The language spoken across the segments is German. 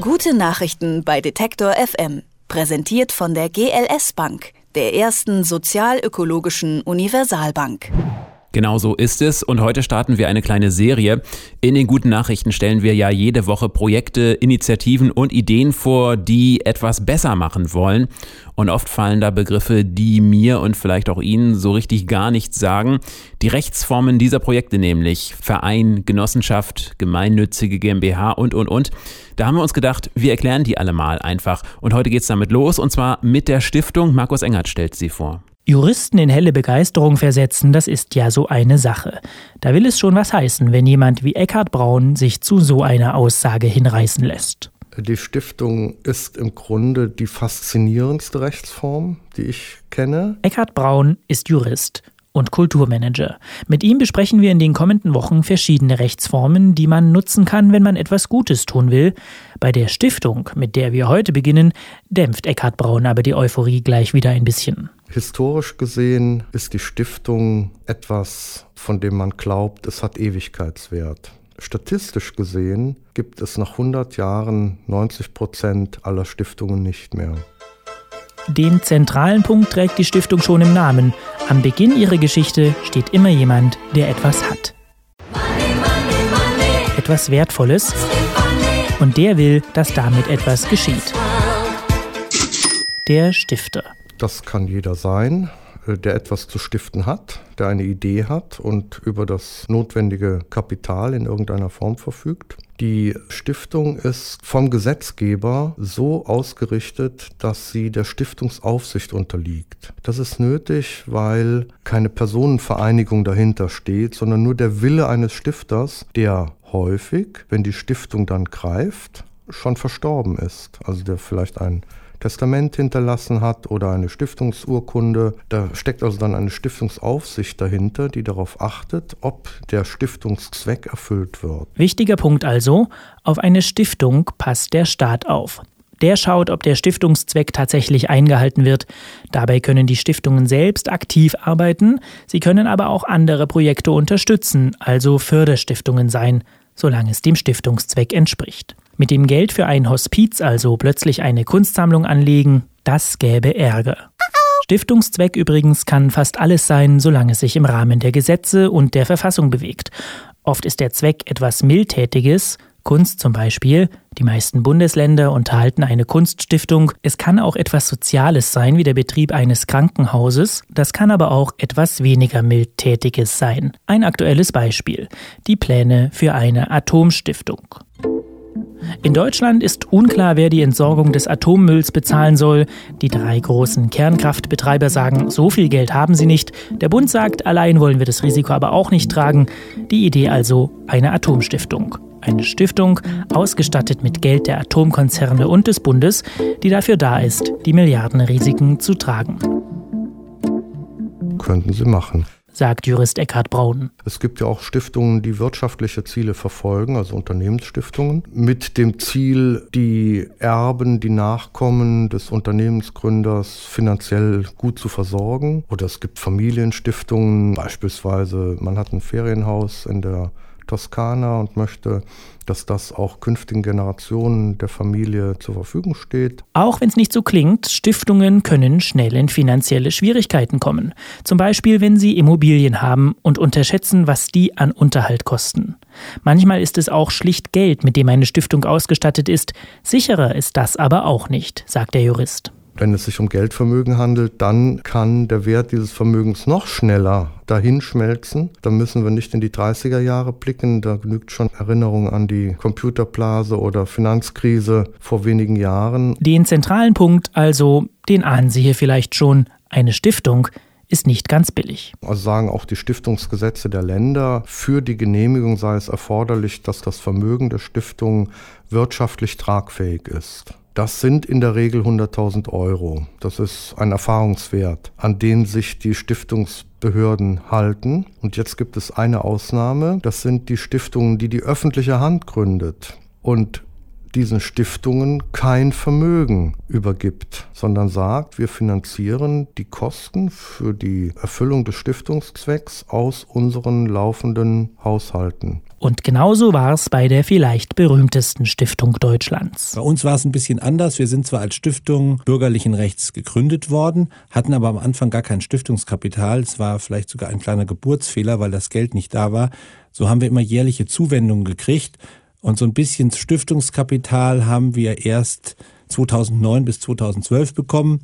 Gute Nachrichten bei Detektor FM. Präsentiert von der GLS Bank, der ersten sozialökologischen Universalbank. Genau so ist es und heute starten wir eine kleine Serie. In den guten Nachrichten stellen wir ja jede Woche Projekte, Initiativen und Ideen vor, die etwas besser machen wollen. Und oft fallen da Begriffe, die mir und vielleicht auch Ihnen so richtig gar nichts sagen. Die Rechtsformen dieser Projekte nämlich Verein, Genossenschaft, gemeinnützige GmbH und, und, und. Da haben wir uns gedacht, wir erklären die alle mal einfach. Und heute geht's damit los und zwar mit der Stiftung. Markus Engert stellt sie vor. Juristen in helle Begeisterung versetzen, das ist ja so eine Sache. Da will es schon was heißen, wenn jemand wie Eckhard Braun sich zu so einer Aussage hinreißen lässt. Die Stiftung ist im Grunde die faszinierendste Rechtsform, die ich kenne. Eckhard Braun ist Jurist und Kulturmanager. Mit ihm besprechen wir in den kommenden Wochen verschiedene Rechtsformen, die man nutzen kann, wenn man etwas Gutes tun will. Bei der Stiftung, mit der wir heute beginnen, dämpft Eckhard Braun aber die Euphorie gleich wieder ein bisschen. Historisch gesehen ist die Stiftung etwas, von dem man glaubt, es hat Ewigkeitswert. Statistisch gesehen gibt es nach 100 Jahren 90 Prozent aller Stiftungen nicht mehr. Den zentralen Punkt trägt die Stiftung schon im Namen. Am Beginn ihrer Geschichte steht immer jemand, der etwas hat. Etwas Wertvolles. Und der will, dass damit etwas geschieht. Der Stifter. Das kann jeder sein, äh, der etwas zu stiften hat, der eine Idee hat und über das notwendige Kapital in irgendeiner Form verfügt. Die Stiftung ist vom Gesetzgeber so ausgerichtet, dass sie der Stiftungsaufsicht unterliegt. Das ist nötig, weil keine Personenvereinigung dahinter steht, sondern nur der Wille eines Stifters, der häufig, wenn die Stiftung dann greift, schon verstorben ist. Also der vielleicht ein Testament hinterlassen hat oder eine Stiftungsurkunde. Da steckt also dann eine Stiftungsaufsicht dahinter, die darauf achtet, ob der Stiftungszweck erfüllt wird. Wichtiger Punkt also, auf eine Stiftung passt der Staat auf. Der schaut, ob der Stiftungszweck tatsächlich eingehalten wird. Dabei können die Stiftungen selbst aktiv arbeiten, sie können aber auch andere Projekte unterstützen, also Förderstiftungen sein, solange es dem Stiftungszweck entspricht. Mit dem Geld für ein Hospiz also plötzlich eine Kunstsammlung anlegen, das gäbe Ärger. Stiftungszweck übrigens kann fast alles sein, solange es sich im Rahmen der Gesetze und der Verfassung bewegt. Oft ist der Zweck etwas Mildtätiges, Kunst zum Beispiel. Die meisten Bundesländer unterhalten eine Kunststiftung. Es kann auch etwas Soziales sein, wie der Betrieb eines Krankenhauses. Das kann aber auch etwas weniger Mildtätiges sein. Ein aktuelles Beispiel. Die Pläne für eine Atomstiftung. In Deutschland ist unklar, wer die Entsorgung des Atommülls bezahlen soll. Die drei großen Kernkraftbetreiber sagen, so viel Geld haben sie nicht. Der Bund sagt, allein wollen wir das Risiko aber auch nicht tragen. Die Idee also eine Atomstiftung. Eine Stiftung, ausgestattet mit Geld der Atomkonzerne und des Bundes, die dafür da ist, die Milliardenrisiken zu tragen. Könnten sie machen sagt Jurist Eckhard Braun. Es gibt ja auch Stiftungen, die wirtschaftliche Ziele verfolgen, also Unternehmensstiftungen, mit dem Ziel, die Erben, die Nachkommen des Unternehmensgründers finanziell gut zu versorgen. Oder es gibt Familienstiftungen, beispielsweise man hat ein Ferienhaus in der Toskana und möchte, dass das auch künftigen Generationen der Familie zur Verfügung steht. Auch wenn es nicht so klingt, Stiftungen können schnell in finanzielle Schwierigkeiten kommen. Zum Beispiel, wenn sie Immobilien haben und unterschätzen, was die an Unterhalt kosten. Manchmal ist es auch schlicht Geld, mit dem eine Stiftung ausgestattet ist. Sicherer ist das aber auch nicht, sagt der Jurist. Wenn es sich um Geldvermögen handelt, dann kann der Wert dieses Vermögens noch schneller dahinschmelzen. Da müssen wir nicht in die 30er Jahre blicken. Da genügt schon Erinnerung an die Computerblase oder Finanzkrise vor wenigen Jahren. Den zentralen Punkt also, den ahnen Sie hier vielleicht schon. Eine Stiftung ist nicht ganz billig. Also sagen auch die Stiftungsgesetze der Länder, für die Genehmigung sei es erforderlich, dass das Vermögen der Stiftung wirtschaftlich tragfähig ist. Das sind in der Regel 100.000 Euro. Das ist ein Erfahrungswert, an den sich die Stiftungsbehörden halten. Und jetzt gibt es eine Ausnahme. Das sind die Stiftungen, die die öffentliche Hand gründet. Und diesen Stiftungen kein Vermögen übergibt, sondern sagt, wir finanzieren die Kosten für die Erfüllung des Stiftungszwecks aus unseren laufenden Haushalten. Und genauso war es bei der vielleicht berühmtesten Stiftung Deutschlands. Bei uns war es ein bisschen anders. Wir sind zwar als Stiftung bürgerlichen Rechts gegründet worden, hatten aber am Anfang gar kein Stiftungskapital. Es war vielleicht sogar ein kleiner Geburtsfehler, weil das Geld nicht da war. So haben wir immer jährliche Zuwendungen gekriegt. Und so ein bisschen Stiftungskapital haben wir erst 2009 bis 2012 bekommen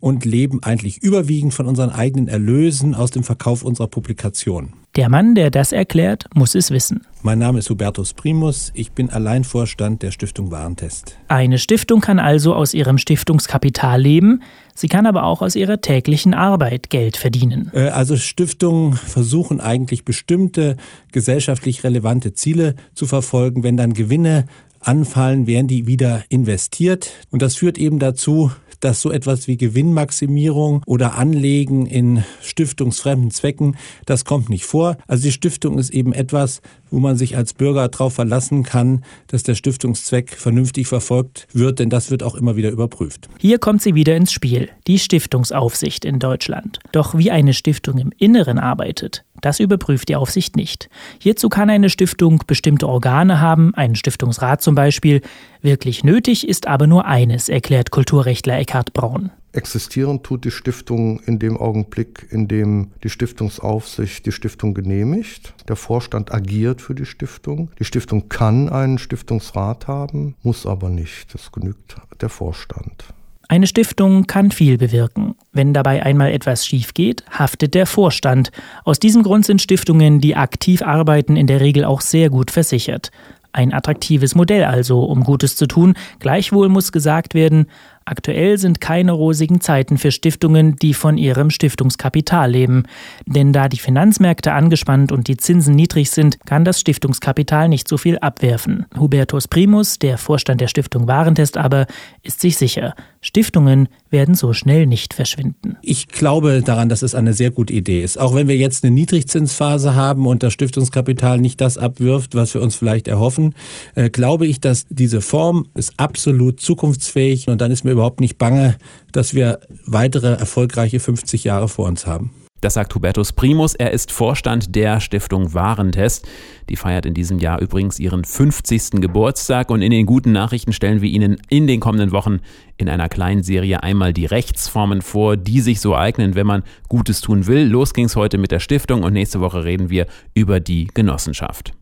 und leben eigentlich überwiegend von unseren eigenen Erlösen aus dem Verkauf unserer Publikation. Der Mann, der das erklärt, muss es wissen. Mein Name ist Hubertus Primus, ich bin Alleinvorstand der Stiftung Warentest. Eine Stiftung kann also aus ihrem Stiftungskapital leben, sie kann aber auch aus ihrer täglichen Arbeit Geld verdienen. Äh, also Stiftungen versuchen eigentlich bestimmte gesellschaftlich relevante Ziele zu verfolgen. Wenn dann Gewinne anfallen, werden die wieder investiert. Und das führt eben dazu, dass so etwas wie Gewinnmaximierung oder Anlegen in stiftungsfremden Zwecken, das kommt nicht vor. Also die Stiftung ist eben etwas, wo man sich als Bürger darauf verlassen kann, dass der Stiftungszweck vernünftig verfolgt wird, denn das wird auch immer wieder überprüft. Hier kommt sie wieder ins Spiel, die Stiftungsaufsicht in Deutschland. Doch wie eine Stiftung im Inneren arbeitet, das überprüft die Aufsicht nicht. Hierzu kann eine Stiftung bestimmte Organe haben, einen Stiftungsrat zum Beispiel. Wirklich nötig ist aber nur eines, erklärt Kulturrechtler Eckhard Braun. Existieren tut die Stiftung in dem Augenblick, in dem die Stiftungsaufsicht die Stiftung genehmigt. Der Vorstand agiert für die Stiftung. Die Stiftung kann einen Stiftungsrat haben, muss aber nicht. Das genügt der Vorstand. Eine Stiftung kann viel bewirken. Wenn dabei einmal etwas schief geht, haftet der Vorstand. Aus diesem Grund sind Stiftungen, die aktiv arbeiten, in der Regel auch sehr gut versichert. Ein attraktives Modell also, um Gutes zu tun. Gleichwohl muss gesagt werden, Aktuell sind keine rosigen Zeiten für Stiftungen, die von ihrem Stiftungskapital leben. Denn da die Finanzmärkte angespannt und die Zinsen niedrig sind, kann das Stiftungskapital nicht so viel abwerfen. Hubertus Primus, der Vorstand der Stiftung Warentest aber, ist sich sicher, Stiftungen werden so schnell nicht verschwinden. Ich glaube daran, dass es eine sehr gute Idee ist. Auch wenn wir jetzt eine Niedrigzinsphase haben und das Stiftungskapital nicht das abwirft, was wir uns vielleicht erhoffen, äh, glaube ich, dass diese Form ist absolut zukunftsfähig und dann ist mir überhaupt nicht bange, dass wir weitere erfolgreiche 50 Jahre vor uns haben. Das sagt Hubertus Primus. Er ist Vorstand der Stiftung Warentest. Die feiert in diesem Jahr übrigens ihren 50. Geburtstag und in den guten Nachrichten stellen wir Ihnen in den kommenden Wochen in einer kleinen Serie einmal die Rechtsformen vor, die sich so eignen, wenn man Gutes tun will. Los ging's heute mit der Stiftung und nächste Woche reden wir über die Genossenschaft.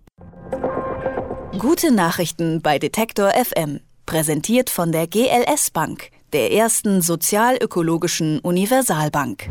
Gute Nachrichten bei Detektor FM. Präsentiert von der GLS Bank, der ersten sozialökologischen Universalbank.